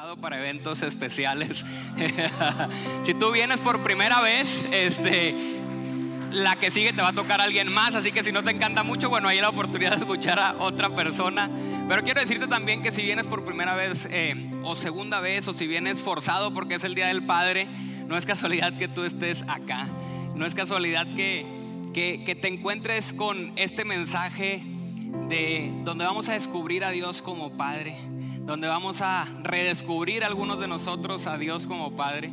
usado para eventos especiales. si tú vienes por primera vez, este, la que sigue te va a tocar a alguien más, así que si no te encanta mucho, bueno, hay la oportunidad de escuchar a otra persona. Pero quiero decirte también que si vienes por primera vez eh, o segunda vez o si vienes forzado porque es el Día del Padre, no es casualidad que tú estés acá, no es casualidad que, que, que te encuentres con este mensaje de donde vamos a descubrir a Dios como Padre donde vamos a redescubrir algunos de nosotros a Dios como Padre.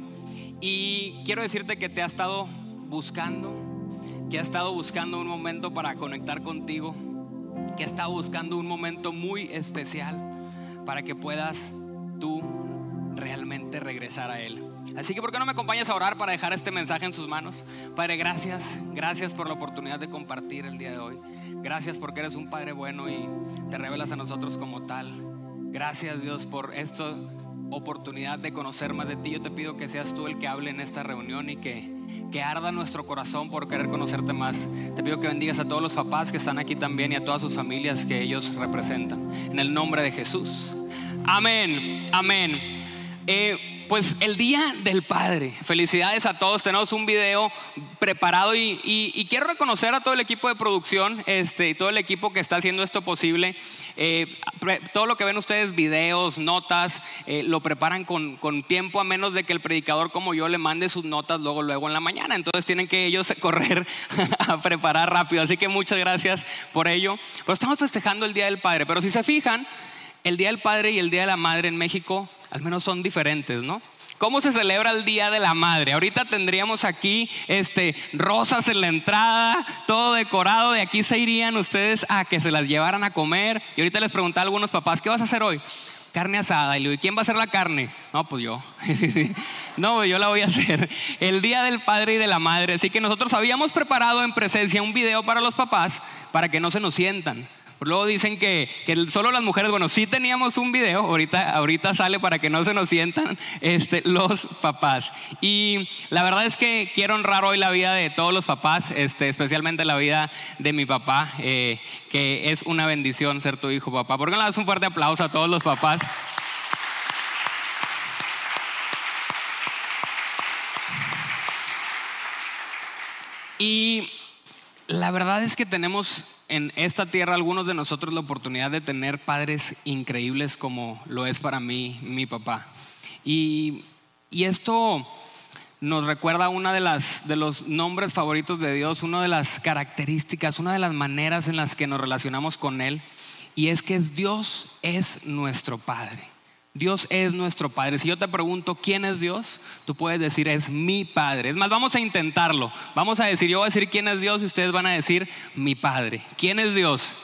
Y quiero decirte que te ha estado buscando, que ha estado buscando un momento para conectar contigo, que ha estado buscando un momento muy especial para que puedas tú realmente regresar a Él. Así que, ¿por qué no me acompañas a orar para dejar este mensaje en sus manos? Padre, gracias, gracias por la oportunidad de compartir el día de hoy. Gracias porque eres un Padre bueno y te revelas a nosotros como tal. Gracias Dios por esta oportunidad de conocer más de ti. Yo te pido que seas tú el que hable en esta reunión y que, que arda nuestro corazón por querer conocerte más. Te pido que bendigas a todos los papás que están aquí también y a todas sus familias que ellos representan. En el nombre de Jesús. Amén, amén. Eh, pues el Día del Padre. Felicidades a todos. Tenemos un video preparado y, quiero reconocer a todo el equipo de producción este, y todo el equipo que está haciendo esto posible. Eh, todo lo que ven ustedes, videos, notas, eh, lo preparan con, tiempo a menos de que el predicador como yo le mande sus notas luego, luego en la mañana. Entonces tienen que ellos correr a preparar rápido. Así que muchas gracias por ello. Pero estamos festejando el Día del Padre. Pero si se fijan, el Día del Padre y el Día de la Madre en México al menos son diferentes, ¿no? ¿Cómo se celebra el Día de la Madre? Ahorita tendríamos aquí este, rosas en la entrada, todo decorado. De aquí se irían ustedes a que se las llevaran a comer. Y ahorita les preguntaba a algunos papás, ¿qué vas a hacer hoy? Carne asada. Y le digo, ¿quién va a hacer la carne? No, pues yo. no, yo la voy a hacer. El Día del Padre y de la Madre. Así que nosotros habíamos preparado en presencia un video para los papás para que no se nos sientan. Luego dicen que, solo las mujeres, bueno, sí teníamos un video, ahorita, ahorita sale para que no se nos sientan este, los papás. Y la verdad es que quiero honrar hoy la vida de todos los papás, este, especialmente la vida de mi papá, eh, que es una bendición ser tu hijo, papá. ¿Por qué le das un fuerte aplauso a todos los papás? Y la verdad es que tenemos en esta tierra algunos de nosotros la oportunidad de tener padres increíbles como lo es para mí mi papá. Y, esto nos recuerda una de de los nombres favoritos de Dios, una de las características, una de las maneras en las que nos relacionamos con él y es que Dios es nuestro Padre. Dios es nuestro Padre. Si yo te pregunto quién es Dios, tú puedes decir es mi Padre. Es más, vamos a intentarlo. Vamos a decir, yo voy a decir quién es Dios y ustedes van a decir mi Padre. ¿Quién es Dios?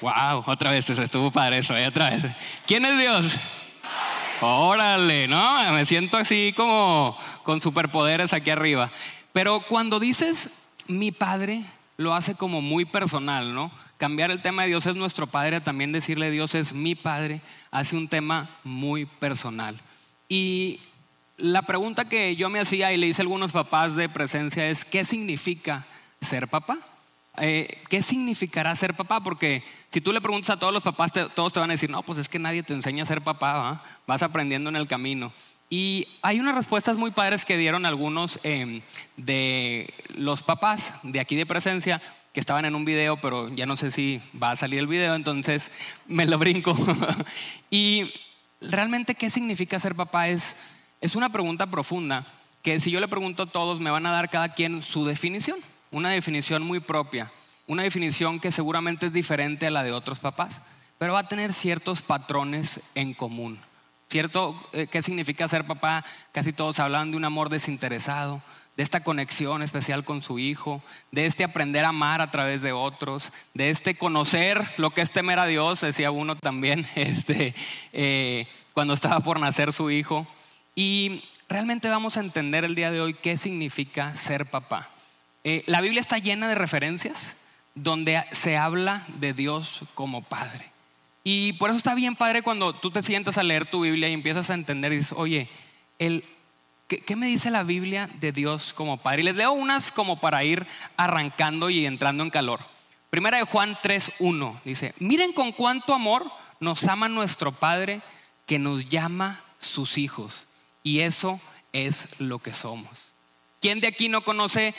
Wow, otra vez se estuvo padre eso, ¿eh? otra vez. ¿Quién es Dios? Órale, ¿no? Me siento así como con superpoderes aquí arriba. Pero cuando dices mi Padre, lo hace como muy personal, ¿no? Cambiar el tema de Dios es nuestro Padre, también decirle Dios es mi Padre, hace un tema muy personal. Y la pregunta que yo me hacía y le hice a algunos papás de presencia es, ¿qué significa ser papá? Eh, ¿Qué significará ser papá? Porque si tú le preguntas a todos los papás, todos te van a decir, no, pues es que nadie te enseña a ser papá, vas aprendiendo en el camino. Y hay unas respuestas muy padres que dieron algunos em, de los papás de aquí de presencia que estaban en un video, pero ya no sé si va a salir el video, entonces me lo brinco. y realmente, ¿qué significa ser papá? Es, es una pregunta profunda que si yo le pregunto a todos, me van a dar cada quien su definición, una definición muy propia, una definición que seguramente es diferente a la de otros papás, pero va a tener ciertos patrones en común. ¿Cierto? Eh, ¿Qué significa ser papá? Casi todos hablan de un amor desinteresado, de esta conexión especial con su hijo, de este aprender a amar a través de otros, de este conocer lo que es temer a Dios, decía uno también este, eh, cuando estaba por nacer su hijo. Y realmente vamos a entender el día de hoy qué significa ser papá. Eh, la Biblia está llena de referencias donde se habla de Dios como Padre. Y por eso está bien, Padre, cuando tú te sientas a leer tu Biblia y empiezas a entender y dices, oye, el ¿Qué, me dice la Biblia de Dios como Padre? Y les leo unas como para ir arrancando y entrando en calor. Primera de Juan 3.1 dice, miren con cuánto amor nos ama nuestro Padre que nos llama sus hijos. Y eso es lo que somos. ¿Quién de aquí no conoce,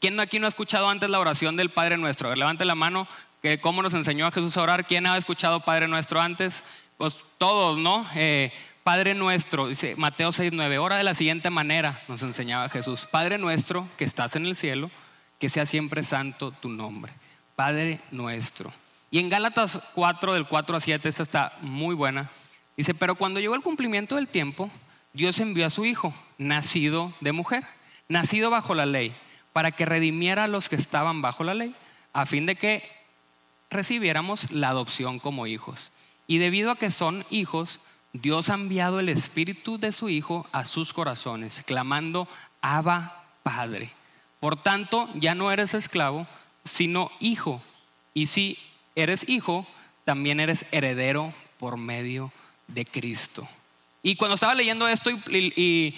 quién de aquí no ha escuchado antes la oración del Padre Nuestro? levante la mano, que cómo nos enseñó a Jesús a orar. ¿Quién ha escuchado Padre Nuestro antes? Pues todos, ¿no? Eh, Padre nuestro, dice Mateo 6:9, ora de la siguiente manera, nos enseñaba Jesús. Padre nuestro que estás en el cielo, que sea siempre santo tu nombre. Padre nuestro. Y en Gálatas 4, del 4 a 7, esta está muy buena. Dice, pero cuando llegó el cumplimiento del tiempo, Dios envió a su Hijo, nacido de mujer, nacido bajo la ley, para que redimiera a los que estaban bajo la ley, a fin de que recibiéramos la adopción como hijos. Y debido a que son hijos, Dios ha enviado el Espíritu de su Hijo a sus corazones, clamando, Abba Padre. Por tanto, ya no eres esclavo, sino hijo. Y si eres hijo, también eres heredero por medio de Cristo. Y cuando estaba leyendo esto y, y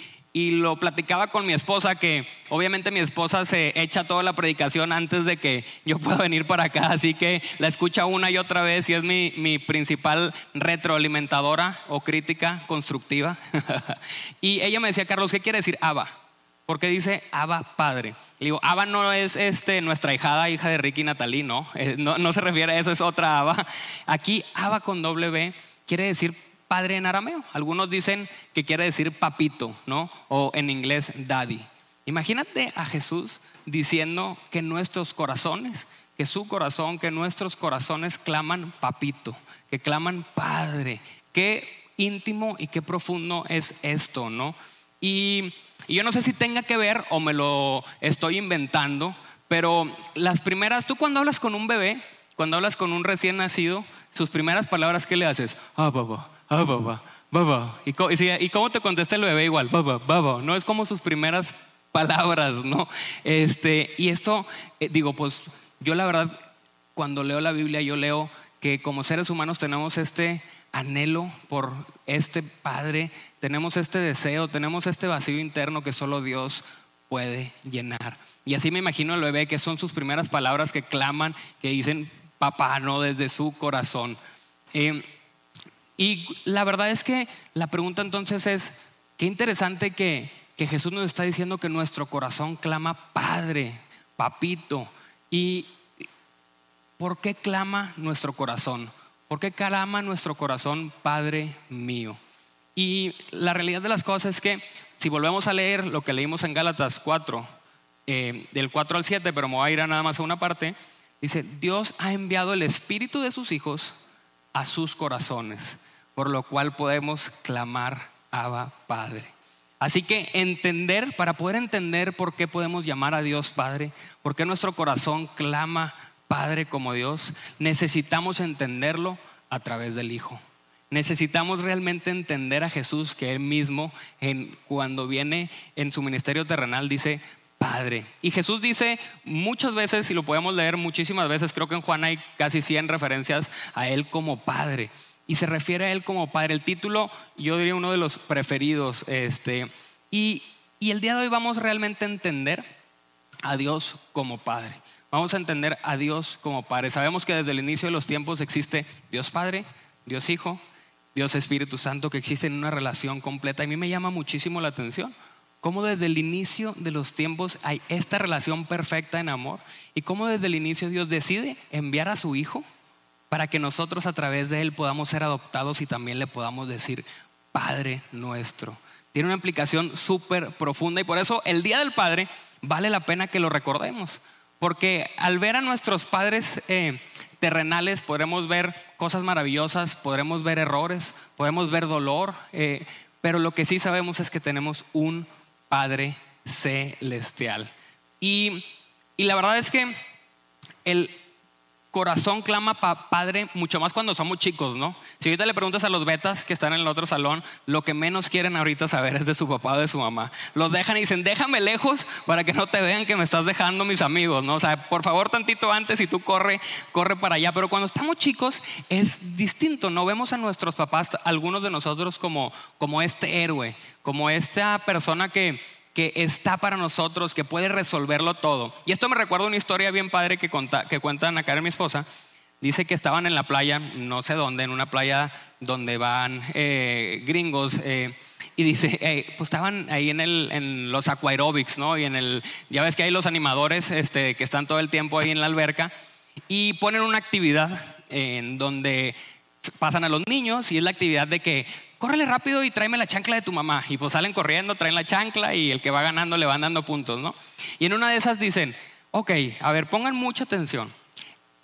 lo platicaba con mi esposa, que obviamente mi esposa se echa toda la predicación antes de que yo pueda venir para acá, así que la escucha una y otra vez y es mi, mi principal retroalimentadora o crítica constructiva. y ella me decía, Carlos, ¿qué quiere decir Abba? Porque dice Abba Padre. Le digo, Abba no es este, nuestra hijada, hija de Ricky y ¿no? Eh, no, no se refiere a eso, es otra Abba. Aquí Abba con doble B quiere decir padre en arameo. Algunos dicen que quiere decir papito, ¿no? O en inglés daddy. Imagínate a Jesús diciendo que nuestros corazones, que su corazón, que nuestros corazones claman papito, que claman padre. Qué íntimo y qué profundo es esto, ¿no? Y, y yo no sé si tenga que ver o me lo estoy inventando, pero las primeras, tú cuando hablas con un bebé, cuando hablas con un recién nacido, sus primeras palabras, ¿qué le haces? Ah, papá, ah, papá, papá. ¿Y, ¿Y cómo te contesta el bebé igual? Papá, papá. No es como sus primeras palabras, ¿no? Este, y esto, eh, digo, pues yo la verdad, cuando leo la Biblia, yo leo que como seres humanos tenemos este anhelo por este Padre, tenemos este deseo, tenemos este vacío interno que solo Dios puede llenar. Y así me imagino el bebé, que son sus primeras palabras que claman, que dicen papá, ¿no? Desde su corazón. Eh, y la verdad es que la pregunta entonces es, qué interesante que, que Jesús nos está diciendo que nuestro corazón clama Padre, Papito. ¿Y por qué clama nuestro corazón? ¿Por qué clama nuestro corazón Padre mío? Y la realidad de las cosas es que si volvemos a leer lo que leímos en Gálatas 4, eh, del 4 al 7, pero me voy a ir a nada más a una parte, dice, Dios ha enviado el espíritu de sus hijos a sus corazones, por lo cual podemos clamar Abba Padre. Así que entender, para poder entender por qué podemos llamar a Dios Padre, por qué nuestro corazón clama Padre como Dios, necesitamos entenderlo a través del Hijo. Necesitamos realmente entender a Jesús que Él mismo, cuando viene en su ministerio terrenal, dice, Padre. Y Jesús dice muchas veces, y lo podemos leer muchísimas veces, creo que en Juan hay casi 100 referencias a Él como Padre. Y se refiere a Él como Padre. El título, yo diría uno de los preferidos. Este, y, y el día de hoy vamos realmente a entender a Dios como Padre. Vamos a entender a Dios como Padre. Sabemos que desde el inicio de los tiempos existe Dios Padre, Dios Hijo, Dios Espíritu Santo, que existen en una relación completa. A mí me llama muchísimo la atención cómo desde el inicio de los tiempos hay esta relación perfecta en amor y cómo desde el inicio Dios decide enviar a su Hijo para que nosotros a través de Él podamos ser adoptados y también le podamos decir, Padre nuestro. Tiene una implicación súper profunda y por eso el Día del Padre vale la pena que lo recordemos, porque al ver a nuestros padres eh, terrenales podremos ver cosas maravillosas, podremos ver errores, podemos ver dolor, eh, pero lo que sí sabemos es que tenemos un Padre celestial. Y, y la verdad es que el corazón clama Padre mucho más cuando somos chicos, ¿no? Si ahorita le preguntas a los betas que están en el otro salón, lo que menos quieren ahorita saber es de su papá o de su mamá. Los dejan y dicen, déjame lejos para que no te vean que me estás dejando mis amigos, ¿no? O sea, por favor tantito antes y tú corre, corre para allá. Pero cuando estamos chicos es distinto, no vemos a nuestros papás, algunos de nosotros como, como este héroe, como esta persona que, que está para nosotros, que puede resolverlo todo. Y esto me recuerda una historia bien padre que, que cuentan acá en mi esposa, dice que estaban en la playa, no sé dónde, en una playa donde van eh, gringos. Eh, y dice, pues estaban ahí en los aquaerobics, ¿no? Y en el, ya ves que hay los animadores este, que están todo el tiempo ahí en la alberca y ponen una actividad en donde pasan a los niños y es la actividad de que córrele rápido y tráeme la chancla de tu mamá. Y pues salen corriendo, traen la chancla y el que va ganando le van dando puntos, ¿no? Y en una de esas dicen, ok, a ver, pongan mucha atención.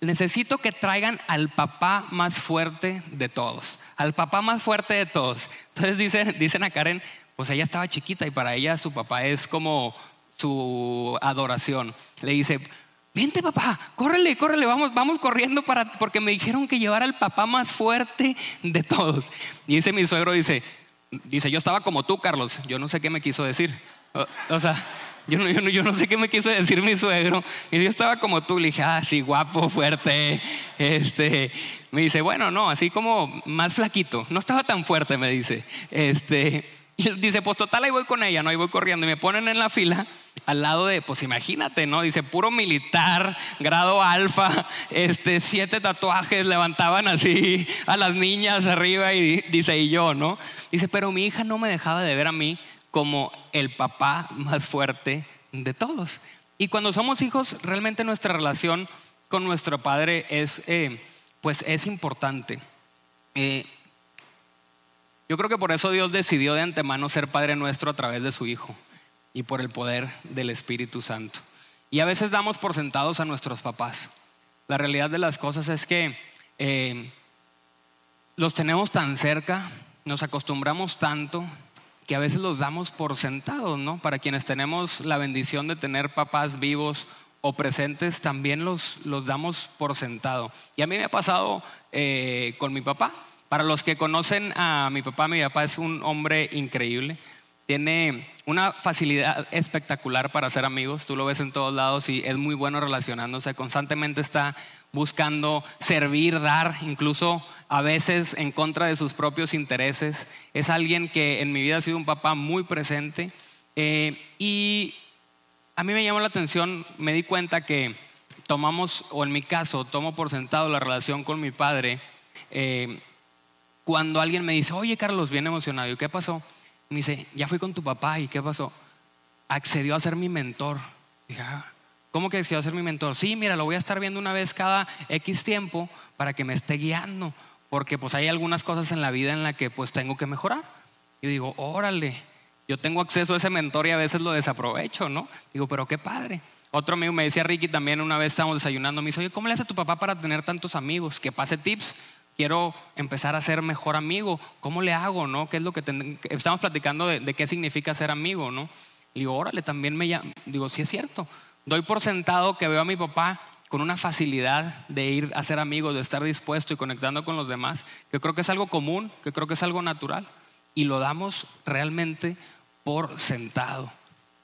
Necesito que traigan al papá más fuerte de todos al papá más fuerte de todos. Entonces dicen, dicen a Karen, pues ella estaba chiquita y para ella su papá es como su adoración. Le dice, vente papá, córrele, córrele, vamos, vamos corriendo para, porque me dijeron que llevara al papá más fuerte de todos. Y dice mi suegro, dice, dice, yo estaba como tú, Carlos, yo no sé qué me quiso decir. o sea, yo no, yo, no, sé qué me quiso decir mi suegro. Y yo estaba como tú, le dije, ah, sí, guapo, fuerte. Este, me dice, bueno, no, así como más flaquito. No estaba tan fuerte, me dice. Este, y él dice, pues total, ahí voy con ella, ¿no? Ahí voy corriendo. Y me ponen en la fila al lado de, pues imagínate, ¿no? Dice, puro militar, grado alfa, este, siete tatuajes levantaban así a las niñas arriba y dice, y yo, ¿no? Dice, pero mi hija no me dejaba de ver a mí como el papá más fuerte de todos. Y cuando somos hijos, realmente nuestra relación con nuestro padre es, eh, pues es importante. Eh, yo creo que por eso Dios decidió de antemano ser Padre nuestro a través de su Hijo y por el poder del Espíritu Santo. Y a veces damos por sentados a nuestros papás. La realidad de las cosas es que eh, los tenemos tan cerca, nos acostumbramos tanto que a veces los damos por sentados, ¿no? Para quienes tenemos la bendición de tener papás vivos o presentes, también los, los damos por sentado. Y a mí me ha pasado eh, con mi papá. Para los que conocen a mi papá, mi papá es un hombre increíble. Tiene una facilidad espectacular para hacer amigos. Tú lo ves en todos lados y es muy bueno relacionándose. Constantemente está buscando servir, dar, incluso a veces en contra de sus propios intereses. Es alguien que en mi vida ha sido un papá muy presente. Eh, y a mí me llamó la atención, me di cuenta que tomamos, o en mi caso, tomo por sentado la relación con mi padre. Eh, cuando alguien me dice, oye Carlos, bien emocionado, ¿y qué pasó? Me dice, ya fui con tu papá, ¿y qué pasó? Accedió a ser mi mentor. Dije, ah, ¿cómo que accedió a ser mi mentor? Sí, mira, lo voy a estar viendo una vez cada X tiempo para que me esté guiando porque pues hay algunas cosas en la vida en la que pues tengo que mejorar. Y digo, órale, yo tengo acceso a ese mentor y a veces lo desaprovecho, ¿no? Digo, pero qué padre. Otro amigo me decía, Ricky, también una vez estábamos desayunando, me dice, oye, ¿cómo le hace a tu papá para tener tantos amigos? Que pase tips. Quiero empezar a ser mejor amigo. ¿Cómo le hago, no? ¿Qué es lo que estamos platicando de, qué significa ser amigo, no? Y digo, órale, también me llama. Digo, sí es cierto. Doy por sentado que veo a mi papá con una facilidad de ir a ser amigos, de estar dispuesto y conectando con los demás, que creo que es algo común, que creo que es algo natural, y lo damos realmente por sentado.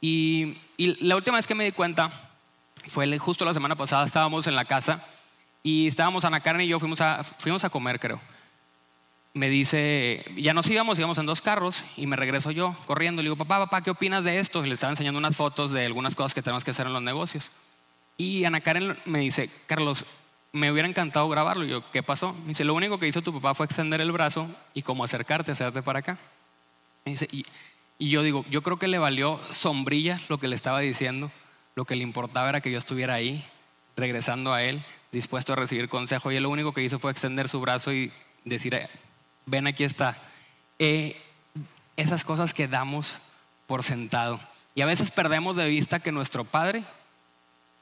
Y, la última vez que me di cuenta fue justo la semana pasada, estábamos en la casa y estábamos Ana Karen y yo fuimos a, fuimos a comer, creo. Me dice, ya nos íbamos, íbamos en dos carros y me regreso yo corriendo. Le digo, papá, papá, ¿qué opinas de esto? Y le estaba enseñando unas fotos de algunas cosas que tenemos que hacer en los negocios. Y Ana Karen me dice, Carlos, me hubiera encantado grabarlo. Y yo, ¿qué pasó? Me dice, lo único que hizo tu papá fue extender el brazo y como acercarte, hacerte para acá. dice, y, yo digo, yo creo que le valió sombrilla lo que le estaba diciendo. Lo que le importaba era que yo estuviera ahí, regresando a él, dispuesto a recibir consejo. Y él lo único que hizo fue extender su brazo y decir, ven aquí está. Eh, esas cosas que damos por sentado. Y a veces perdemos de vista que nuestro Padre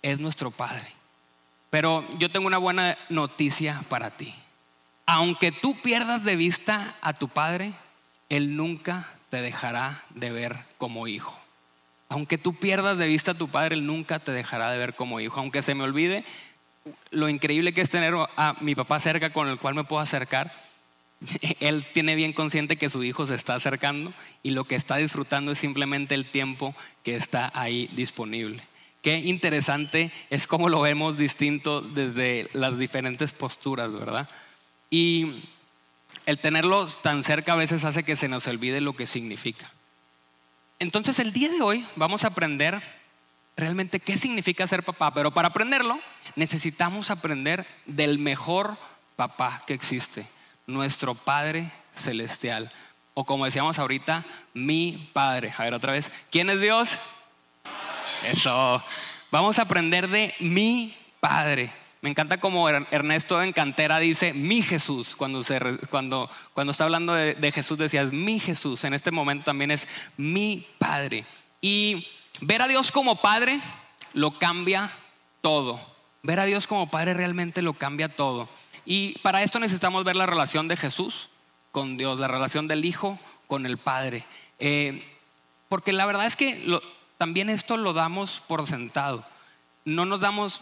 es nuestro Padre. Pero yo tengo una buena noticia para ti. Aunque tú pierdas de vista a tu Padre, Él nunca te dejará de ver como hijo. Aunque tú pierdas de vista a tu Padre, Él nunca te dejará de ver como hijo. Aunque se me olvide lo increíble que es tener a mi papá cerca con el cual me puedo acercar, Él tiene bien consciente que su hijo se está acercando y lo que está disfrutando es simplemente el tiempo que está ahí disponible. Qué interesante es cómo lo vemos distinto desde las diferentes posturas, ¿verdad? Y el tenerlo tan cerca a veces hace que se nos olvide lo que significa. Entonces el día de hoy vamos a aprender realmente qué significa ser papá, pero para aprenderlo necesitamos aprender del mejor papá que existe, nuestro Padre Celestial. O como decíamos ahorita, mi Padre. A ver otra vez, ¿quién es Dios? Eso. Vamos a aprender de mi Padre. Me encanta como Ernesto en Cantera dice, mi Jesús, cuando, se, cuando, cuando está hablando de, de Jesús decía, es mi Jesús, en este momento también es mi Padre. Y ver a Dios como Padre lo cambia todo. Ver a Dios como Padre realmente lo cambia todo. Y para esto necesitamos ver la relación de Jesús con Dios, la relación del Hijo con el Padre. Eh, porque la verdad es que también esto lo damos por sentado. No nos damos,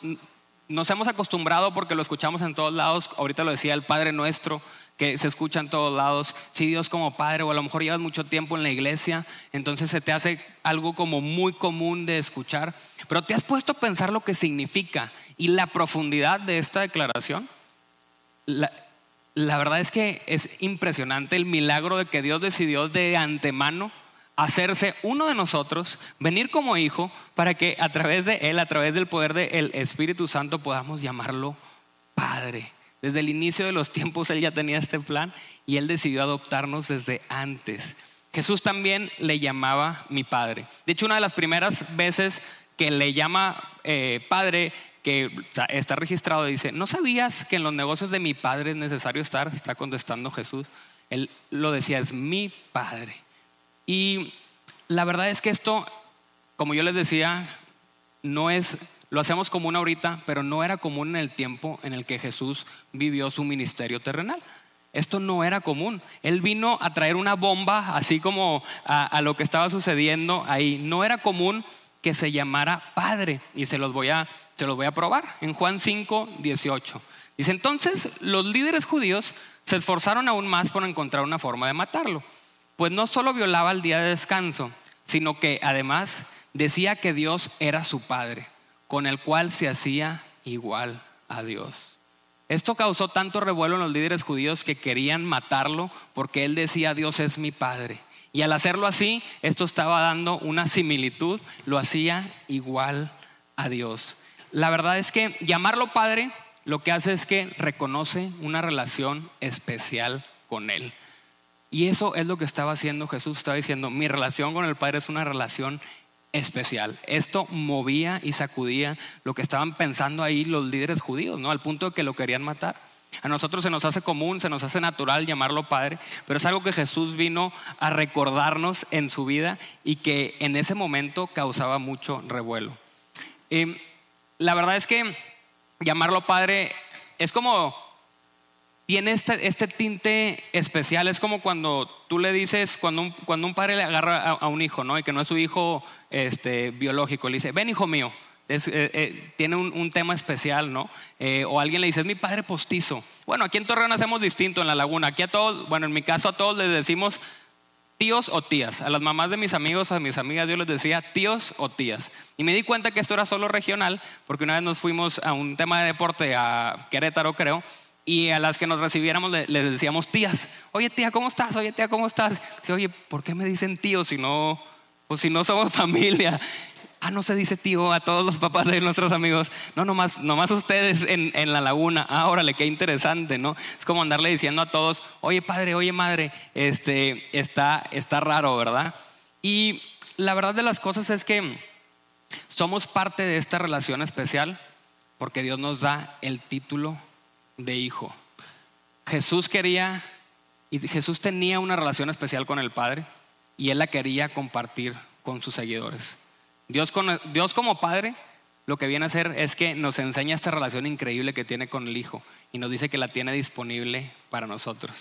nos hemos acostumbrado porque lo escuchamos en todos lados, ahorita lo decía el Padre Nuestro, que se escucha en todos lados, si Dios como Padre, o a lo mejor llevas mucho tiempo en la iglesia, entonces se te hace algo como muy común de escuchar, pero te has puesto a pensar lo que significa y la profundidad de esta declaración. La, la verdad es que es impresionante el milagro de que Dios decidió de antemano hacerse uno de nosotros, venir como hijo, para que a través de Él, a través del poder del Espíritu Santo, podamos llamarlo Padre. Desde el inicio de los tiempos Él ya tenía este plan y Él decidió adoptarnos desde antes. Jesús también le llamaba mi Padre. De hecho, una de las primeras veces que le llama eh, Padre, que está registrado, dice, ¿no sabías que en los negocios de mi Padre es necesario estar? Está contestando Jesús. Él lo decía, es mi Padre. Y la verdad es que esto, como yo les decía, no es, lo hacemos común ahorita, pero no era común en el tiempo en el que Jesús vivió su ministerio terrenal. Esto no era común. Él vino a traer una bomba, así como a, lo que estaba sucediendo ahí. No era común que se llamara Padre. Y se los voy a, se los voy a probar en Juan 5, 18. Dice, entonces los líderes judíos se esforzaron aún más por encontrar una forma de matarlo pues no solo violaba el día de descanso, sino que además decía que Dios era su Padre, con el cual se hacía igual a Dios. Esto causó tanto revuelo en los líderes judíos que querían matarlo porque él decía Dios es mi Padre. Y al hacerlo así, esto estaba dando una similitud, lo hacía igual a Dios. La verdad es que llamarlo Padre lo que hace es que reconoce una relación especial con Él. Y eso es lo que estaba haciendo Jesús. Estaba diciendo, mi relación con el Padre es una relación especial. Esto movía y sacudía lo que estaban pensando ahí los líderes judíos, ¿no? Al punto de que lo querían matar. A nosotros se nos hace común, se nos hace natural llamarlo Padre, pero es algo que Jesús vino a recordarnos en su vida y que en ese momento causaba mucho revuelo. Em, la verdad es que llamarlo Padre es como tiene este, este, tinte especial. Es como cuando tú le dices, cuando un, cuando un padre le agarra a, un hijo, ¿no? Y que no es su hijo este, biológico, le dice, ven hijo mío. Eh, eh, tiene un, tema especial, ¿no? Eh, o alguien le dice, es mi padre postizo. Bueno, aquí en Torreón hacemos distinto en la laguna. Aquí a todos, bueno, en mi caso a todos les decimos tíos o tías. A las mamás de mis amigos, a mis amigas, yo les decía tíos o tías. Y me di cuenta que esto era solo regional, porque una vez nos fuimos a un tema de deporte a Querétaro, creo, y a las que nos recibiéramos les decíamos tías. Oye, tía, ¿cómo estás? Oye, tía, ¿cómo estás? Dice, Oye, ¿por qué me dicen tío si no, pues si no somos familia? Ah, no se dice tío a todos los papás de nuestros amigos. No, nomás, nomás ustedes en, en la laguna. Ah, órale, qué interesante, ¿no? Es como andarle diciendo a todos, oye padre, oye madre, este, está, está raro, ¿verdad? Y la verdad de las cosas es que somos parte de esta relación especial porque Dios nos da el título de hijo. Jesús quería y Jesús tenía una relación especial con el Padre y él la quería compartir con sus seguidores. Dios, Dios como Padre lo que viene a hacer es que nos enseña esta relación increíble que tiene con el Hijo y nos dice que la tiene disponible para nosotros.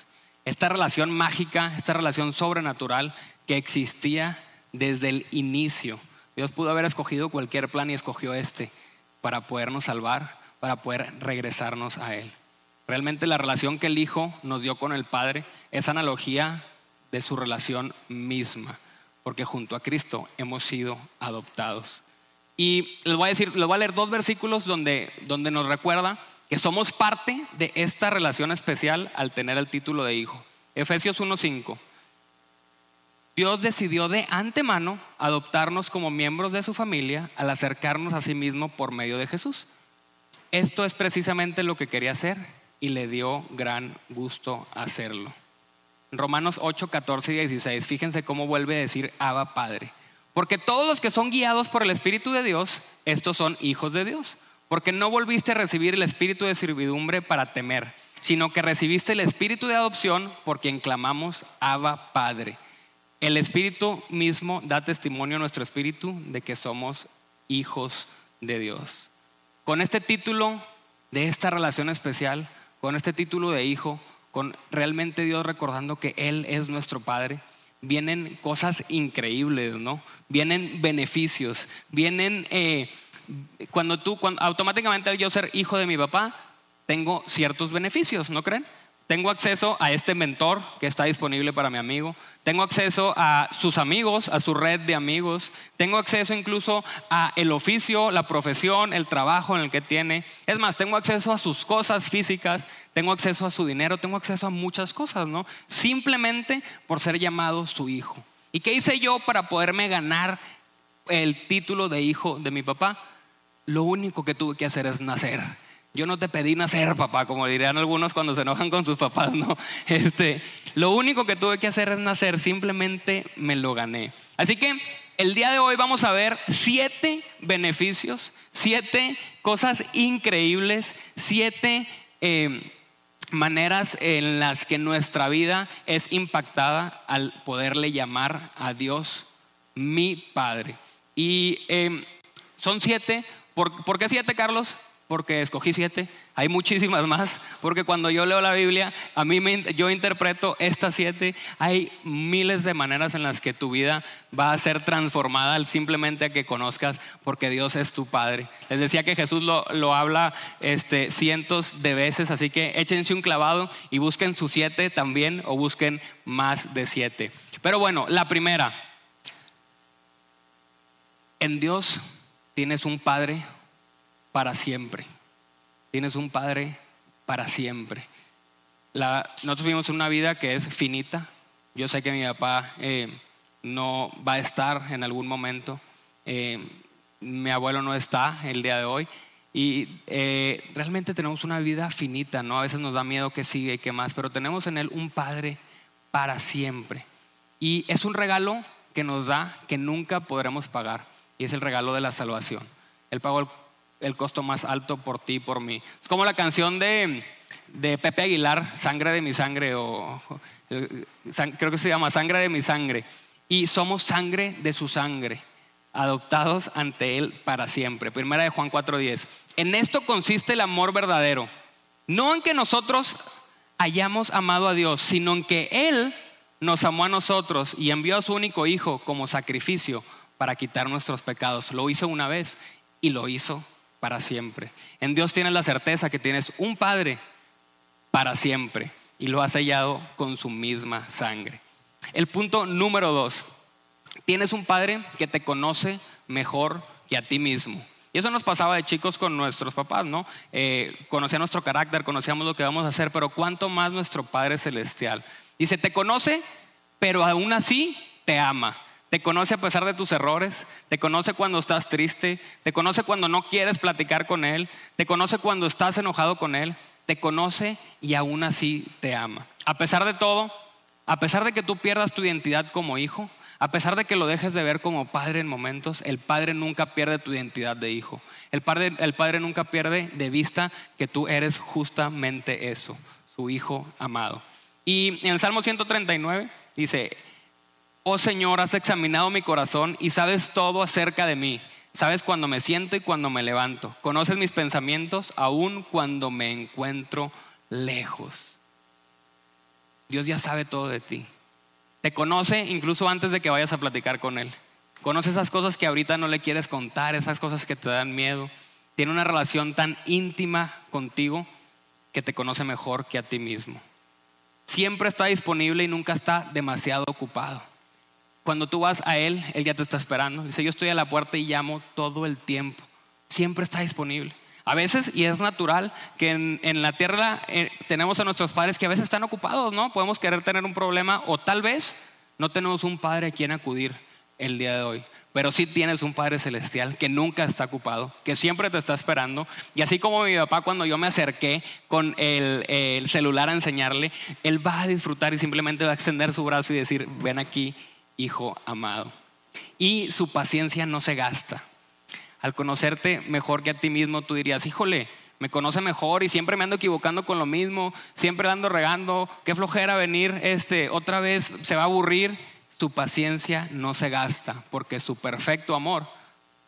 Esta relación mágica, esta relación sobrenatural que existía desde el inicio. Dios pudo haber escogido cualquier plan y escogió este para podernos salvar, para poder regresarnos a Él. Realmente la relación que el Hijo nos dio con el Padre es analogía de su relación misma, porque junto a Cristo hemos sido adoptados. Y les voy a decir, les voy a leer dos versículos donde, donde nos recuerda que somos parte de esta relación especial al tener el título de hijo. Efesios 1:5. Dios decidió de antemano adoptarnos como miembros de su familia al acercarnos a sí mismo por medio de Jesús. Esto es precisamente lo que quería hacer y le dio gran gusto hacerlo. Romanos 8, 14 y 16, fíjense cómo vuelve a decir Abba Padre. Porque todos los que son guiados por el Espíritu de Dios, estos son hijos de Dios. Porque no volviste a recibir el espíritu de servidumbre para temer, sino que recibiste el espíritu de adopción por quien clamamos Abba Padre. El Espíritu mismo da testimonio a nuestro espíritu de que somos hijos de Dios. Con este título de esta relación especial, con este título de hijo, con realmente Dios recordando que Él es nuestro Padre, vienen cosas increíbles, ¿no? Vienen beneficios, vienen eh, cuando tú, automáticamente al yo ser hijo de mi papá, tengo ciertos beneficios, ¿no creen? Tengo acceso a este mentor que está disponible para mi amigo. Tengo acceso a sus amigos, a su red de amigos. Tengo acceso incluso a el oficio, la profesión, el trabajo en el que tiene. Es más, tengo acceso a sus cosas físicas, tengo acceso a su dinero, tengo acceso a muchas cosas, ¿no? Simplemente por ser llamado su hijo. ¿Y qué hice yo para poderme ganar el título de hijo de mi papá? Lo único que tuve que hacer es nacer yo no te pedí nacer, papá, como dirían algunos cuando se enojan con sus papás, no. Este, lo único que tuve que hacer es nacer, simplemente me lo gané. Así que el día de hoy vamos a ver siete beneficios, siete cosas increíbles, siete eh, maneras en las que nuestra vida es impactada al poderle llamar a Dios mi Padre. Y eh, son siete. ¿Por qué siete, Carlos? Porque escogí siete, hay muchísimas más, porque cuando yo leo la Biblia, a mí me, yo interpreto estas siete, hay miles de maneras en las que tu vida va a ser transformada simplemente a que conozcas porque Dios es tu Padre. Les decía que Jesús lo, lo habla este, cientos de veces, así que échense un clavado y busquen sus siete también o busquen más de siete. Pero bueno, la primera, en Dios tienes un Padre para siempre. Tienes un Padre para siempre. nosotros vivimos una vida que es finita. Yo sé que mi papá eh, no va a estar en algún momento. Eh, mi abuelo no está el día de hoy. Y eh, realmente tenemos una vida finita, ¿no? A veces nos da miedo que siga y que más, pero tenemos en Él un Padre para siempre. Y es un regalo que nos da que nunca podremos pagar. Y es el regalo de la salvación. Él pagó el el costo más alto por ti y por mí. Es como la canción de, Pepe Aguilar, Sangre de mi sangre, o creo que se llama Sangre de mi sangre. Y somos sangre de su sangre, adoptados ante Él para siempre. Primera de Juan 4:10. En esto consiste el amor verdadero. No en que nosotros hayamos amado a Dios, sino en que Él nos amó a nosotros y envió a su único Hijo como sacrificio para quitar nuestros pecados. Lo hizo una vez y lo hizo para siempre. En Dios tienes la certeza que tienes un Padre para siempre y lo ha sellado con su misma sangre. El punto número dos, tienes un Padre que te conoce mejor que a ti mismo. Y eso nos pasaba de chicos con nuestros papás, ¿no? Eh, conocía nuestro carácter, conocíamos lo que vamos a hacer, pero cuánto más nuestro Padre Celestial. Dice, te conoce, pero aún así te ama. Te conoce a pesar de tus errores, te conoce cuando estás triste, te conoce cuando no quieres platicar con Él, te conoce cuando estás enojado con Él, te conoce y aún así te ama. A pesar de todo, a pesar de que tú pierdas tu identidad como hijo, a pesar de que lo dejes de ver como padre en momentos, el padre nunca pierde tu identidad de hijo. El padre, el padre nunca pierde de vista que tú eres justamente eso, su hijo amado. Y en Salmo 139 dice, Oh Señor, has examinado mi corazón y sabes todo acerca de mí. Sabes cuando me siento y cuando me levanto. Conoces mis pensamientos aun cuando me encuentro lejos. Dios ya sabe todo de ti. Te conoce incluso antes de que vayas a platicar con Él. Conoce esas cosas que ahorita no le quieres contar, esas cosas que te dan miedo. Tiene una relación tan íntima contigo que te conoce mejor que a ti mismo. Siempre está disponible y nunca está demasiado ocupado. Cuando tú vas a Él, Él ya te está esperando. Dice, yo estoy a la puerta y llamo todo el tiempo. Siempre está disponible. A veces, y es natural, que en, la tierra eh, tenemos a nuestros padres que a veces están ocupados, ¿no? Podemos querer tener un problema o tal vez No tenemos un Padre a quien acudir el día de hoy, pero sí tienes un Padre Celestial que nunca está ocupado, que siempre te está esperando. Y así como mi papá cuando yo me acerqué con el, el, celular a enseñarle, él va a disfrutar y simplemente va a extender su brazo y decir, ven aquí, hijo amado. Y su paciencia no se gasta. Al conocerte mejor que a ti mismo, tú dirías, híjole, me conoce mejor y siempre me ando equivocando con lo mismo, siempre ando regando, qué flojera venir, este, otra vez se va a aburrir. Su paciencia no se gasta porque su perfecto amor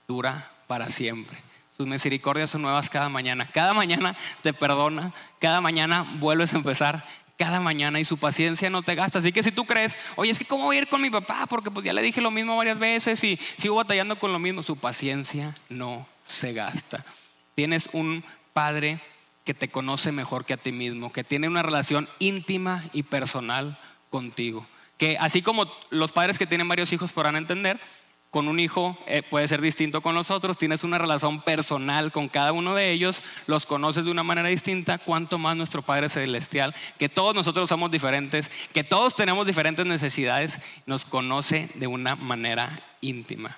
dura para siempre. Sus misericordias son nuevas cada mañana. Cada mañana te perdona, cada mañana vuelves a empezar, cada mañana y su paciencia no te gasta. Así que si tú crees, oye, es que cómo voy a ir con mi papá porque pues ya le dije lo mismo varias veces y sigo batallando con lo mismo, su paciencia no se gasta. Tienes un padre que te conoce mejor que a ti mismo, que tiene una relación íntima y personal contigo. Que así como los padres que tienen varios hijos podrán entender, con un hijo eh, puede ser distinto con los otros, tienes una relación personal con cada uno de ellos, los conoces de una manera distinta, cuanto más nuestro Padre Celestial, que todos nosotros somos diferentes, que todos tenemos diferentes necesidades, nos conoce de una manera íntima.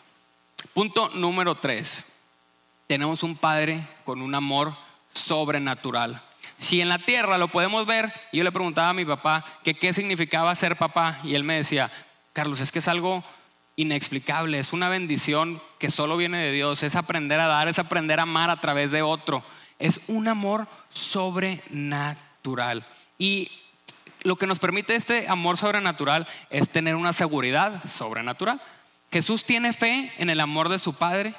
Punto número tres, tenemos un Padre con un amor sobrenatural. Si en la tierra lo podemos ver, yo le preguntaba a mi papá que qué significaba ser papá y él me decía, Carlos, es que es algo inexplicable, es una bendición que solo viene de Dios, es aprender a dar, es aprender a amar a través de otro, es un amor sobrenatural. Y lo que nos permite este amor sobrenatural es tener una seguridad sobrenatural. Jesús tiene fe en el amor de su Padre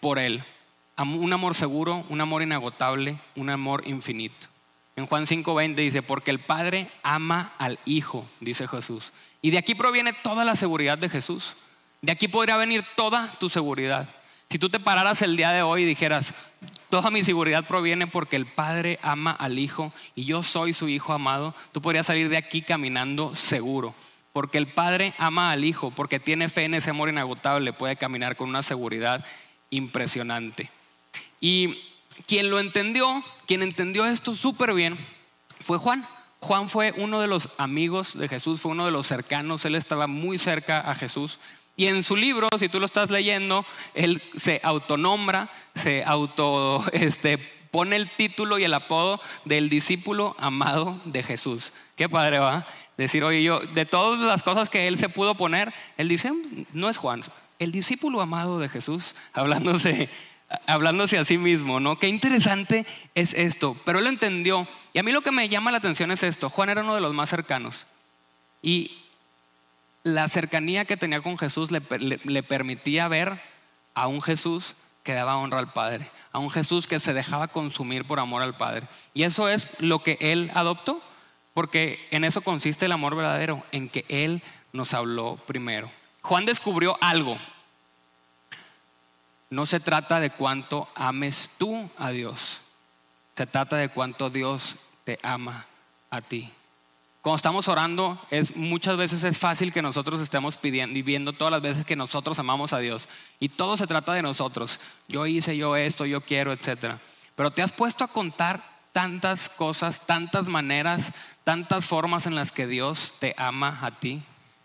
por él un amor seguro, un amor inagotable, un amor infinito. En Juan 5:20 dice, porque el Padre ama al Hijo, dice Jesús. Y de aquí proviene toda la seguridad de Jesús. De aquí podría venir toda tu seguridad. Si tú te pararas el día de hoy y dijeras, toda mi seguridad proviene porque el Padre ama al Hijo y yo soy su Hijo amado, tú podrías salir de aquí caminando seguro. Porque el Padre ama al Hijo, porque tiene fe en ese amor inagotable, puede caminar con una seguridad impresionante. Y quien lo entendió, quien entendió esto súper bien, fue Juan. Juan fue uno de los amigos de Jesús, fue uno de los cercanos, él estaba muy cerca a Jesús. Y en su libro, si tú lo estás leyendo, él se autonombra, se auto, este, pone el título y el apodo del discípulo amado de Jesús. Qué padre va. Decir, oye, yo, de todas las cosas que él se pudo poner, él dice, no es Juan, el discípulo amado de Jesús, hablándose hablándose a sí mismo, ¿no? Qué interesante es esto, pero él lo entendió. Y a mí lo que me llama la atención es esto, Juan era uno de los más cercanos. Y la cercanía que tenía con Jesús le, le permitía ver a un Jesús que daba honra al Padre, a un Jesús que se dejaba consumir por amor al Padre. Y eso es lo que él adoptó, porque en eso consiste el amor verdadero, en que él nos habló primero. Juan descubrió algo no se trata de cuánto ames tú a Dios, se trata de cuánto Dios te ama a ti. Cuando estamos orando, es, muchas veces es fácil que nosotros estemos pidiendo y viendo todas las veces que nosotros amamos a Dios. Y todo se trata de nosotros. Yo hice yo esto, yo quiero, etc. Pero te has puesto a contar tantas cosas, tantas maneras, tantas formas en las que Dios te ama a ti.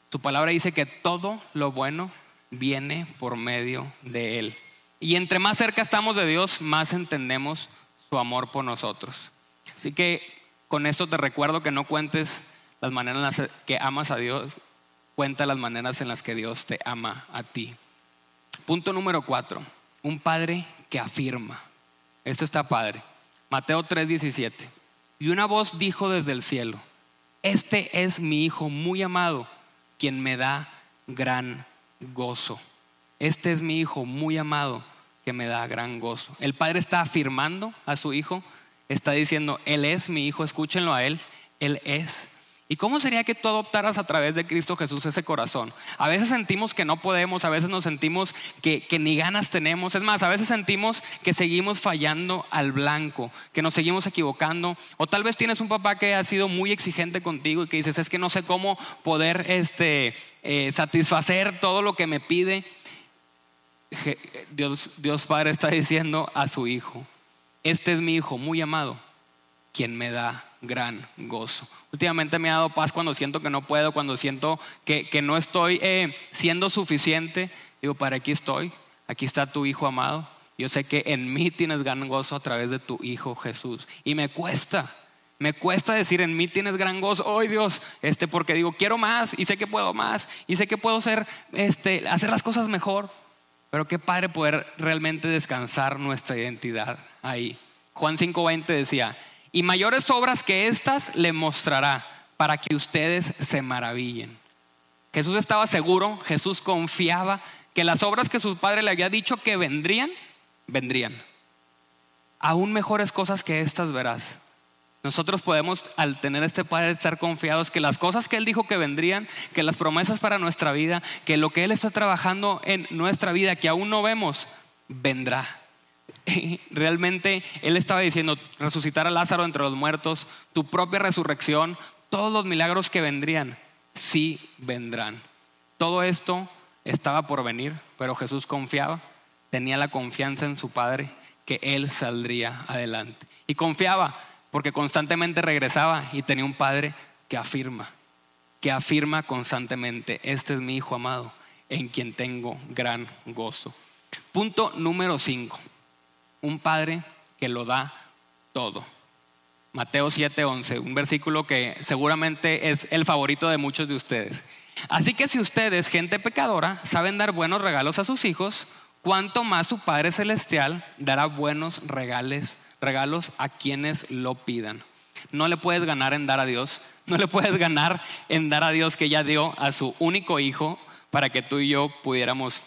Tu palabra dice que todo lo bueno viene por medio de Él. Y entre más cerca estamos de Dios, más entendemos su amor por nosotros. Así que con esto te recuerdo que no cuentes las maneras en las que amas a Dios, cuenta las maneras en las que Dios te ama a ti. Punto número cuatro, un padre que afirma. Esto está padre. Mateo 3:17. Y una voz dijo desde el cielo, este es mi hijo muy amado, quien me da gran gozo. Este es mi hijo muy amado que me da gran gozo. El padre está afirmando a su hijo, está diciendo, Él es mi hijo, escúchenlo a Él, Él es. ¿Y cómo sería que tú adoptaras a través de Cristo Jesús ese corazón? A veces sentimos que no podemos, a veces nos sentimos que, que, ni ganas tenemos. Es más, a veces sentimos que seguimos fallando al blanco, que nos seguimos equivocando. O tal vez tienes un papá que ha sido muy exigente contigo y que dices, es que no sé cómo poder este, eh, satisfacer todo lo que me pide. Dios, Dios está diciendo a su Hijo, este es mi Hijo muy amado, quien me da gran gozo. Últimamente me ha dado paz cuando siento que no puedo, cuando siento que, no estoy eh, siendo suficiente. Digo, para aquí estoy, aquí está tu Hijo amado. Yo sé que en mí tienes gran gozo a través de tu Hijo Jesús. Y me cuesta, me cuesta decir en mí tienes gran gozo, hoy Dios, este, porque digo, quiero más y sé que puedo más y sé que puedo este, hacer las cosas mejor. Pero qué padre poder realmente descansar nuestra identidad ahí. Juan 5:20 decía, y mayores obras que estas le mostrará para que ustedes se maravillen. Jesús estaba seguro, Jesús confiaba que las obras que su padre le había dicho que vendrían, vendrían. Aún mejores cosas que estas verás. Nosotros podemos, al tener este Padre, estar confiados que las cosas que Él dijo que vendrían, que las promesas para nuestra vida, que lo que Él está trabajando en nuestra vida, que aún no vemos, vendrá. Realmente Él estaba diciendo, resucitar a Lázaro entre los muertos, tu propia resurrección, todos los milagros que vendrían, sí vendrán. Todo esto estaba por venir, pero Jesús confiaba, tenía la confianza en su Padre que Él saldría adelante. Y confiaba porque constantemente regresaba y tenía un Padre que afirma, que afirma constantemente, este es mi Hijo amado, en quien tengo gran gozo. Punto número 5 un padre que lo da todo. Mateo 7:11, un versículo que seguramente es el favorito de muchos de ustedes. Así que si ustedes, gente pecadora, saben dar buenos regalos a sus hijos, cuánto más su Padre Celestial dará buenos regales, regalos a quienes lo pidan. No le puedes ganar en dar a Dios, no le puedes ganar en dar a Dios que ya dio a su único hijo para que tú y yo pudiéramos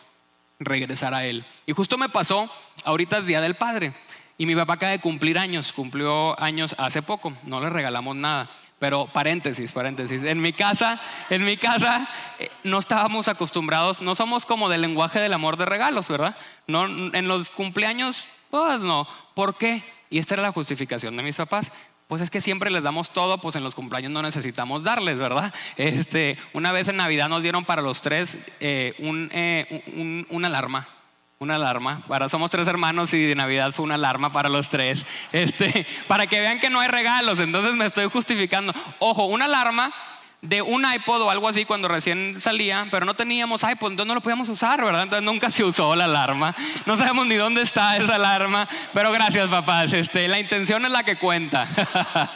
regresar a Él. Y justo me pasó, ahorita es Día del Padre, y mi papá acaba de cumplir años, cumplió años hace poco, no le regalamos nada. Pero paréntesis, paréntesis. En mi casa, en mi casa eh, no estábamos acostumbrados, no somos como del lenguaje del amor de regalos, ¿verdad? No, en los cumpleaños, pues no. ¿Por qué? Y esta era la justificación de mis papás pues es que siempre les damos todo, pues en los cumpleaños no necesitamos darles, ¿verdad? Este, una vez en Navidad nos dieron para los tres eh, eh, una alarma, una alarma. Para, somos tres hermanos y de Navidad fue una alarma para los tres. Este, para que vean que no hay regalos, entonces me estoy justificando. Ojo, una alarma de un iPod o algo así cuando recién salía, pero no teníamos iPod, entonces no lo podíamos usar, ¿verdad? Entonces nunca se usó la alarma. No sabemos ni dónde está esa alarma, pero gracias papás, este, la intención es la que cuenta.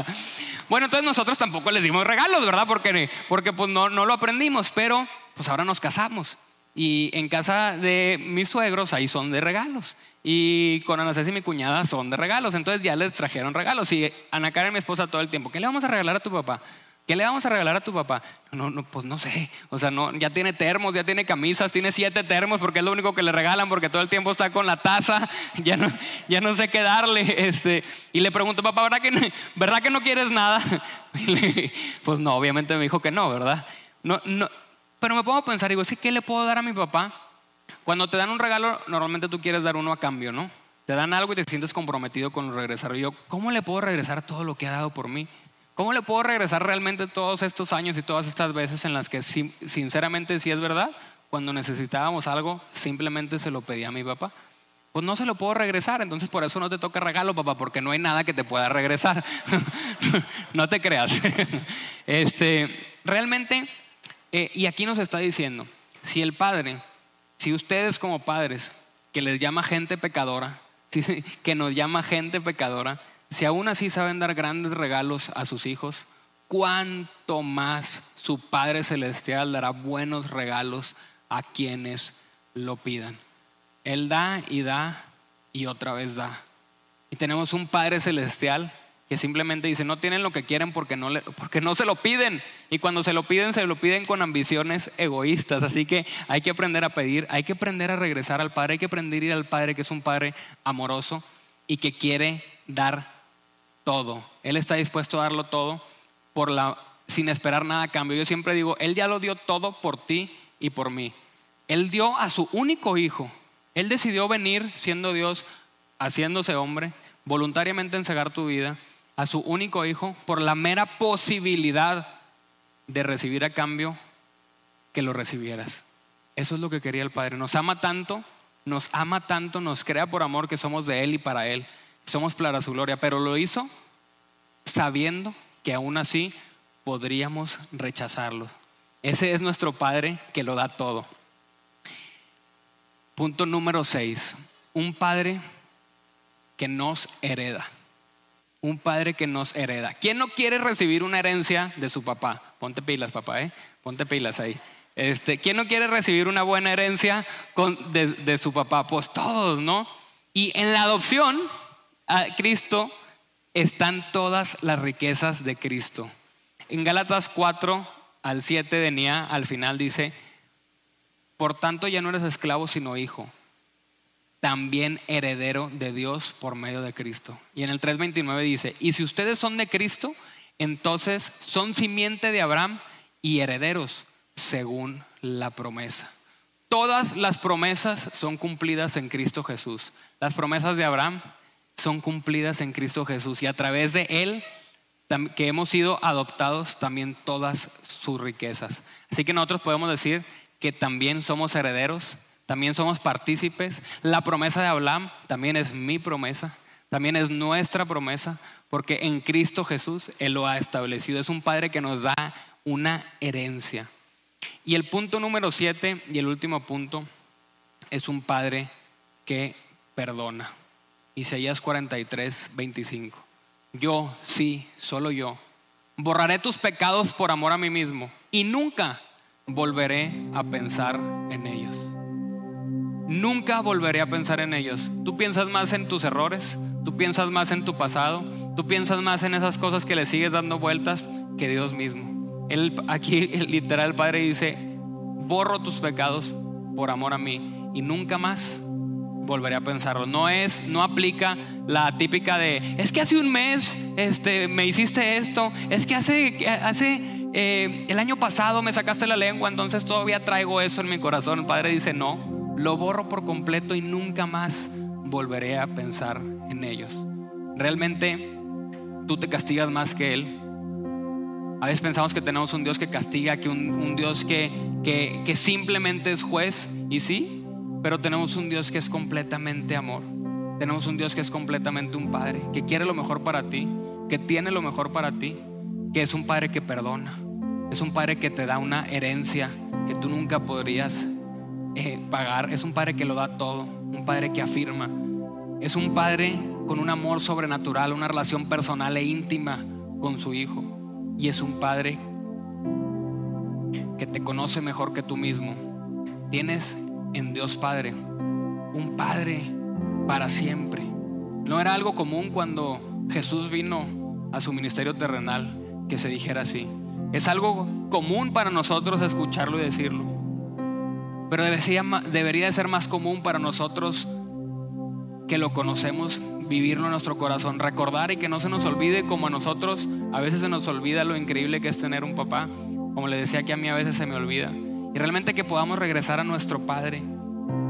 bueno, entonces nosotros tampoco les dimos regalos, ¿verdad? Porque, porque pues no, no lo aprendimos, pero pues ahora nos casamos. Y en casa de mis suegros ahí son de regalos. Y con Ana Ceci y mi cuñada son de regalos. Entonces ya les trajeron regalos. Y Ana Karen, mi esposa, todo el tiempo, ¿qué le vamos a regalar a tu papá? ¿Qué le vamos a regalar a tu papá? No, no, pues no sé. O sea, no, ya tiene termos, ya tiene camisas, tiene siete termos porque es lo único que le regalan porque todo el tiempo está con la taza. Ya no, ya no sé qué darle. Este, y le pregunto, papá, ¿verdad que, no, ¿verdad que no quieres nada? pues no, obviamente me dijo que no, ¿verdad? No, no. Pero me pongo a pensar, digo, ¿sí qué le puedo dar a mi papá? Cuando te dan un regalo, normalmente tú quieres dar uno a cambio, ¿no? Te dan algo y te sientes comprometido con regresar. Y yo, ¿cómo le puedo regresar todo lo que ha dado por mí? ¿Cómo le puedo regresar realmente todos estos años y todas estas veces en las que sinceramente sí es verdad? Cuando necesitábamos algo, simplemente se lo pedía a mi papá. Pues no se lo puedo regresar, entonces por eso no te toca regalo, papá, porque no hay nada que te pueda regresar. no te creas. este, realmente, eh, y aquí nos está diciendo, si el padre, si ustedes como padres, que les llama gente pecadora, que nos llama gente pecadora, si aún así saben dar grandes regalos a sus hijos, cuánto más su Padre Celestial dará buenos regalos a quienes lo pidan. Él da y da y otra vez da. Y tenemos un Padre Celestial que simplemente dice, no tienen lo que quieren porque no, porque no se lo piden. Y cuando se lo piden, se lo piden con ambiciones egoístas. Así que hay que aprender a pedir, hay que aprender a regresar al Padre, hay que aprender a ir al Padre que es un Padre amoroso y que quiere dar todo. Él está dispuesto a darlo todo por la, sin esperar nada a cambio. Yo siempre digo, Él ya lo dio todo por ti y por mí. Él dio a su único hijo. Él decidió venir siendo Dios, haciéndose hombre, voluntariamente ensegar tu vida, a su único hijo, por la mera posibilidad de recibir a cambio que lo recibieras. Eso es lo que quería el Padre. Nos ama tanto, nos ama tanto, nos crea por amor que somos de Él y para Él somos para su gloria, pero lo hizo sabiendo que aún así podríamos rechazarlo. Ese es nuestro Padre que lo da todo. Punto número 6. Un Padre que nos hereda. Un Padre que nos hereda. ¿Quién no quiere recibir una herencia de su papá? Ponte pilas, papá, ¿eh? Ponte pilas ahí. Este, ¿Quién no quiere recibir una buena herencia de, su papá? Pues todos, ¿no? Y en la adopción a Cristo están todas las riquezas de Cristo. En Gálatas 4 al 7 venía, al final dice, por tanto ya no eres esclavo sino hijo, también heredero de Dios por medio de Cristo. Y en el 3.29 dice, y si ustedes son de Cristo, entonces son simiente de Abraham y herederos según la promesa. Todas las promesas son cumplidas en Cristo Jesús. Las promesas de Abraham son cumplidas en Cristo Jesús y a través de Él que hemos sido adoptados también todas sus riquezas. Así que nosotros podemos decir que también somos herederos, también somos partícipes. La promesa de Abraham también es mi promesa, también es nuestra promesa, porque en Cristo Jesús Él lo ha establecido. Es un Padre que nos da una herencia. Y el punto número siete y el último punto es un Padre que perdona. Isaías 43, 25. Yo, sí, solo yo, borraré tus pecados por amor a mí mismo y nunca volveré a pensar en ellos. Nunca volveré a pensar en ellos. Tú piensas más en tus errores, tú piensas más en tu pasado, tú piensas más en esas cosas que le sigues dando vueltas que Dios mismo. Él, aquí literal el Padre dice, borro tus pecados por amor a mí y nunca más volveré a pensarlo. No es, no aplica la típica de, es que hace un mes este, me hiciste esto, es que hace, hace eh, el año pasado me sacaste la lengua, entonces todavía traigo eso en mi corazón. El Padre dice, no, lo borro por completo y nunca más volveré a pensar en ellos. Realmente tú te castigas más que Él. A veces pensamos que tenemos un Dios que castiga, que un, Dios que, que, que simplemente es juez, y sí, pero tenemos un Dios que es completamente amor. Tenemos un Dios que es completamente un Padre, que quiere lo mejor para ti, que tiene lo mejor para ti, que es un Padre que perdona. Es un Padre que te da una herencia que tú nunca podrías eh, pagar. Es un Padre que lo da todo, un Padre que afirma. Es un Padre con un amor sobrenatural, una relación personal e íntima con su Hijo. Y es un Padre que te conoce mejor que tú mismo. Tienes en Dios Padre, un Padre para siempre. No era algo común cuando Jesús vino a su ministerio terrenal que se dijera así. Es algo común para nosotros escucharlo y decirlo. Pero debería, de ser más común para nosotros que lo conocemos, vivirlo en nuestro corazón, recordar y que no se nos olvide como a nosotros a veces se nos olvida lo increíble que es tener un papá. Como le decía que a mí a veces se me olvida. Y realmente que podamos regresar a nuestro Padre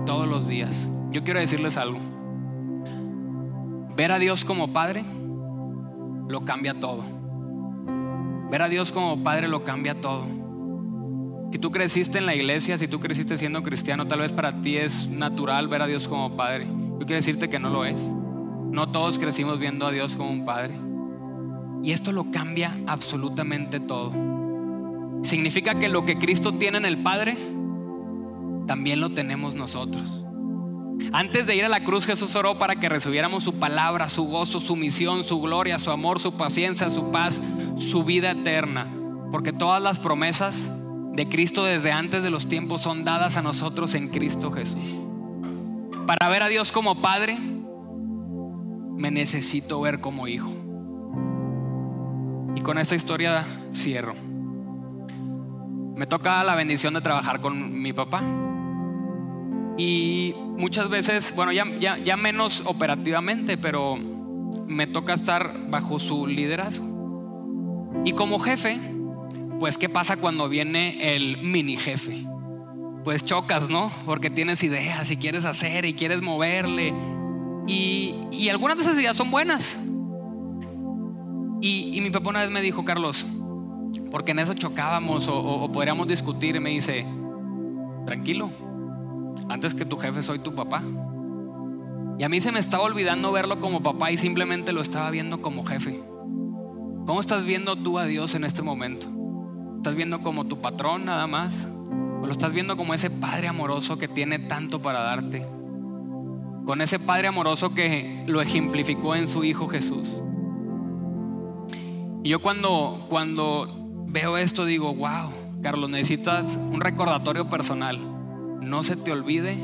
todos los días. Yo quiero decirles algo. Ver a Dios como Padre lo cambia todo. Ver a Dios como Padre lo cambia todo. Si tú creciste en la iglesia, si tú creciste siendo cristiano, tal vez para ti es natural ver a Dios como Padre. Yo quiero decirte que no lo es. No todos crecimos viendo a Dios como un Padre. Y esto lo cambia absolutamente todo. Significa que lo que Cristo tiene en el Padre, también lo tenemos nosotros. Antes de ir a la cruz Jesús oró para que recibiéramos su palabra, su gozo, su misión, su gloria, su amor, su paciencia, su paz, su vida eterna. Porque todas las promesas de Cristo desde antes de los tiempos son dadas a nosotros en Cristo Jesús. Para ver a Dios como Padre, me necesito ver como hijo. Y con esta historia cierro me toca la bendición de trabajar con mi papá. Y muchas veces, bueno, ya, menos operativamente, pero me toca estar bajo su liderazgo. Y como jefe, pues ¿qué pasa cuando viene el mini jefe? Pues chocas, ¿no? Porque tienes ideas y quieres hacer y quieres moverle. Y, y algunas de esas ideas son buenas. Y, y mi papá una vez me dijo, Carlos, porque en eso chocábamos o, podríamos discutir me dice, tranquilo, antes que tu jefe soy tu papá. Y a mí se me estaba olvidando verlo como papá y simplemente lo estaba viendo como jefe. ¿Cómo estás viendo tú a Dios en este momento? ¿Estás viendo como tu patrón nada más? ¿O lo estás viendo como ese Padre amoroso que tiene tanto para darte? Con ese Padre amoroso que lo ejemplificó en su Hijo Jesús. Y yo cuando, cuando veo esto digo, wow, Carlos, necesitas un recordatorio personal. No se te olvide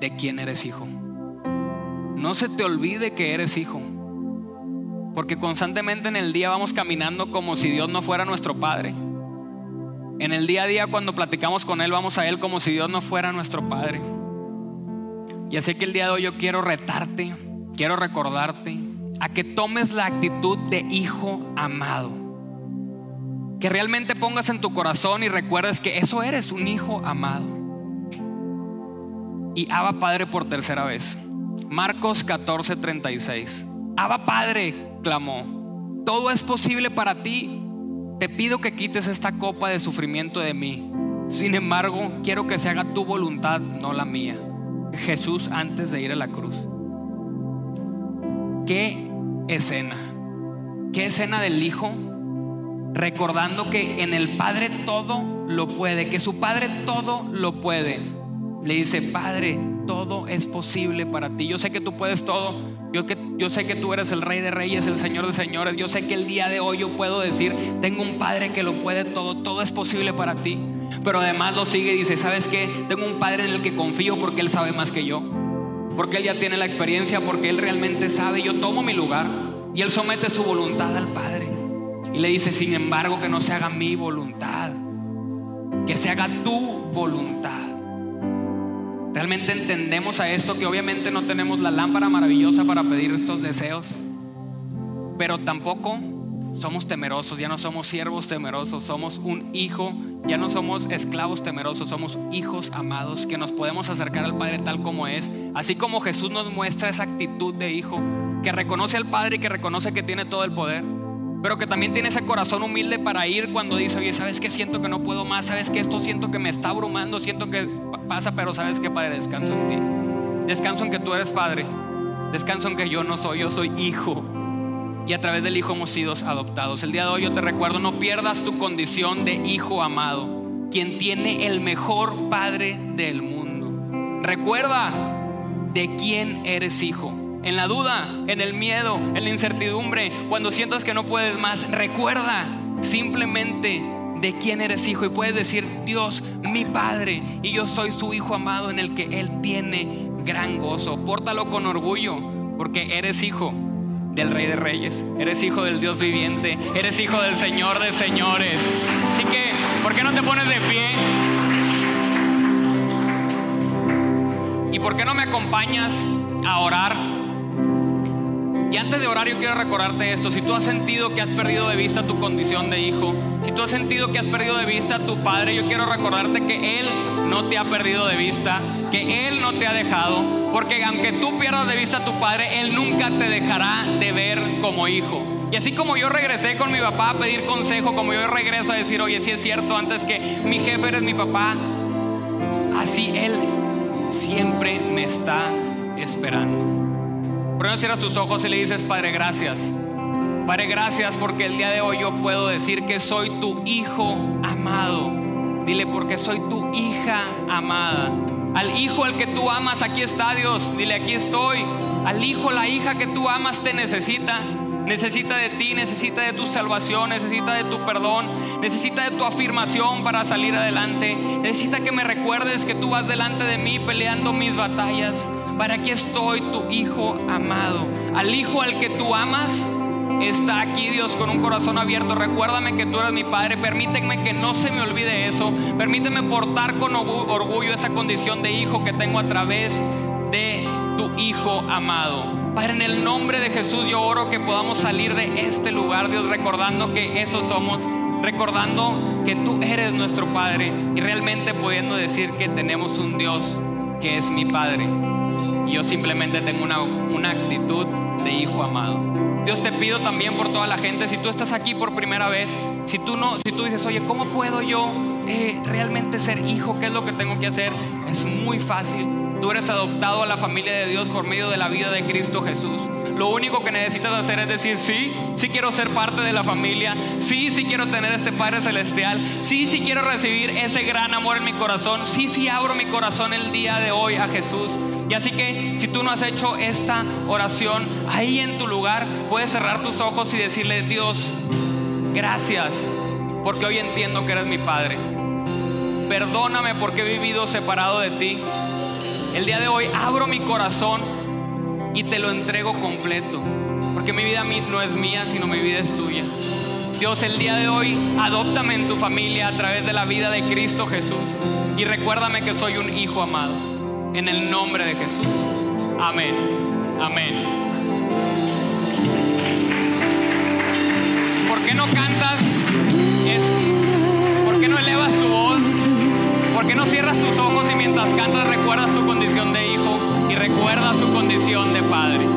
de quién eres hijo. No se te olvide que eres hijo. Porque constantemente en el día vamos caminando como si Dios no fuera nuestro Padre. En el día a día cuando platicamos con Él vamos a Él como si Dios no fuera nuestro Padre. Y así que el día de hoy yo quiero retarte, quiero recordarte a que tomes la actitud de hijo amado. Que realmente pongas en tu corazón y recuerdes que eso eres, un hijo amado. Y Abba Padre por tercera vez. Marcos 14:36. Abba Padre, clamó, todo es posible para ti. Te pido que quites esta copa de sufrimiento de mí. Sin embargo, quiero que se haga tu voluntad, no la mía. Jesús antes de ir a la cruz. Qué escena. Qué escena del Hijo recordando que en el Padre todo lo puede, que su Padre todo lo puede. Le dice, Padre, todo es posible para ti. Yo sé que tú puedes todo. Yo, que, yo sé que tú eres el Rey de Reyes, el Señor de Señores. Yo sé que el día de hoy yo puedo decir, tengo un Padre que lo puede todo. Todo es posible para ti. Pero además lo sigue y dice, ¿sabes qué? Tengo un Padre en el que confío porque Él sabe más que yo. Porque Él ya tiene la experiencia, porque Él realmente sabe. Yo tomo mi lugar y Él somete su voluntad al Padre. Y le dice, sin embargo, que no se haga mi voluntad, que se haga tu voluntad. Realmente entendemos a esto que obviamente no tenemos la lámpara maravillosa para pedir estos deseos, pero tampoco somos temerosos, ya no somos siervos temerosos, somos un hijo, ya no somos esclavos temerosos, somos hijos amados que nos podemos acercar al Padre tal como es, así como Jesús nos muestra esa actitud de hijo que reconoce al Padre y que reconoce que tiene todo el poder, pero que también tiene ese corazón humilde para ir cuando dice, oye, ¿sabes qué? Siento que no puedo más, ¿sabes qué? Esto siento que me está abrumando, siento que pasa, pero ¿sabes qué, Padre? Descanso en ti. Descanso en que tú eres Padre. Descanso en que yo no soy, yo soy hijo y a través del Hijo hemos sido adoptados. El día de hoy yo te recuerdo, no pierdas tu condición de hijo amado, quien tiene el mejor Padre del mundo. Recuerda de quién eres hijo. En la duda, en el miedo, en la incertidumbre, cuando sientas que no puedes más, recuerda simplemente de quién eres hijo y puedes decir, Dios, mi Padre, y yo soy su hijo amado en el que Él tiene gran gozo. Pórtalo con orgullo, porque eres hijo del Rey de Reyes, eres hijo del Dios viviente, eres hijo del Señor de señores. Así que, ¿por qué no te pones de pie? ¿Y por qué no me acompañas a orar? Y antes de orar yo quiero recordarte esto, si tú has sentido que has perdido de vista tu condición de hijo, si tú has sentido que has perdido de vista a tu padre, yo quiero recordarte que Él no te ha perdido de vista, que Él no te ha dejado, porque aunque tú pierdas de vista a tu padre, Él nunca te dejará de ver como hijo. Y así como yo regresé con mi papá a pedir consejo, como yo regreso a decir, oye, si es cierto, antes que mi jefe eres mi papá, así Él siempre me está esperando. Por eso cierras tus ojos y le dices, Padre, gracias. Padre, gracias porque el día de hoy yo puedo decir que soy tu hijo amado. Dile porque soy tu hija amada. Al hijo al que tú amas, aquí está Dios. Dile, aquí estoy. Al hijo, la hija que tú amas te necesita. Necesita de ti, necesita de tu salvación, necesita de tu perdón, necesita de tu afirmación para salir adelante. Necesita que me recuerdes que tú vas delante de mí peleando mis batallas. Para aquí estoy, tu hijo amado. Al hijo al que tú amas, está aquí Dios con un corazón abierto. Recuérdame que tú eres mi Padre. Permíteme que no se me olvide eso. Permíteme portar con orgullo esa condición de hijo que tengo a través de tu Hijo amado. Padre, en el nombre de Jesús yo oro que podamos salir de este lugar, Dios, recordando que eso somos, recordando que tú eres nuestro Padre y realmente pudiendo decir que tenemos un Dios que es mi Padre. Yo simplemente tengo una, una actitud de hijo amado. Dios te pido también por toda la gente, si tú estás aquí por primera vez, si tú no, si tú dices, oye, ¿cómo puedo yo eh, realmente ser hijo? ¿Qué es lo que tengo que hacer? Es muy fácil. Tú eres adoptado a la familia de Dios por medio de la vida de Cristo Jesús. Lo único que necesitas hacer es decir, sí, sí quiero ser parte de la familia, sí, sí quiero tener este Padre Celestial, sí, sí quiero recibir ese gran amor en mi corazón, sí, sí abro mi corazón el día de hoy a Jesús. Y así que si tú no has hecho esta oración, ahí en tu lugar puedes cerrar tus ojos y decirle, Dios, gracias, porque hoy entiendo que eres mi Padre. Perdóname porque he vivido separado de ti. El día de hoy abro mi corazón y te lo entrego completo. Porque mi vida no es mía, sino mi vida es tuya. Dios, el día de hoy, adóptame en tu familia a través de la vida de Cristo Jesús. Y recuérdame que soy un hijo amado en el nombre de Jesús. Amén. Amén. ¿Por qué no cantas? ¿Por qué no elevas tu voz? ¿Por qué no cierras tus ojos y mientras cantas recuerdas tu condición de hijo y recuerdas tu condición de padre?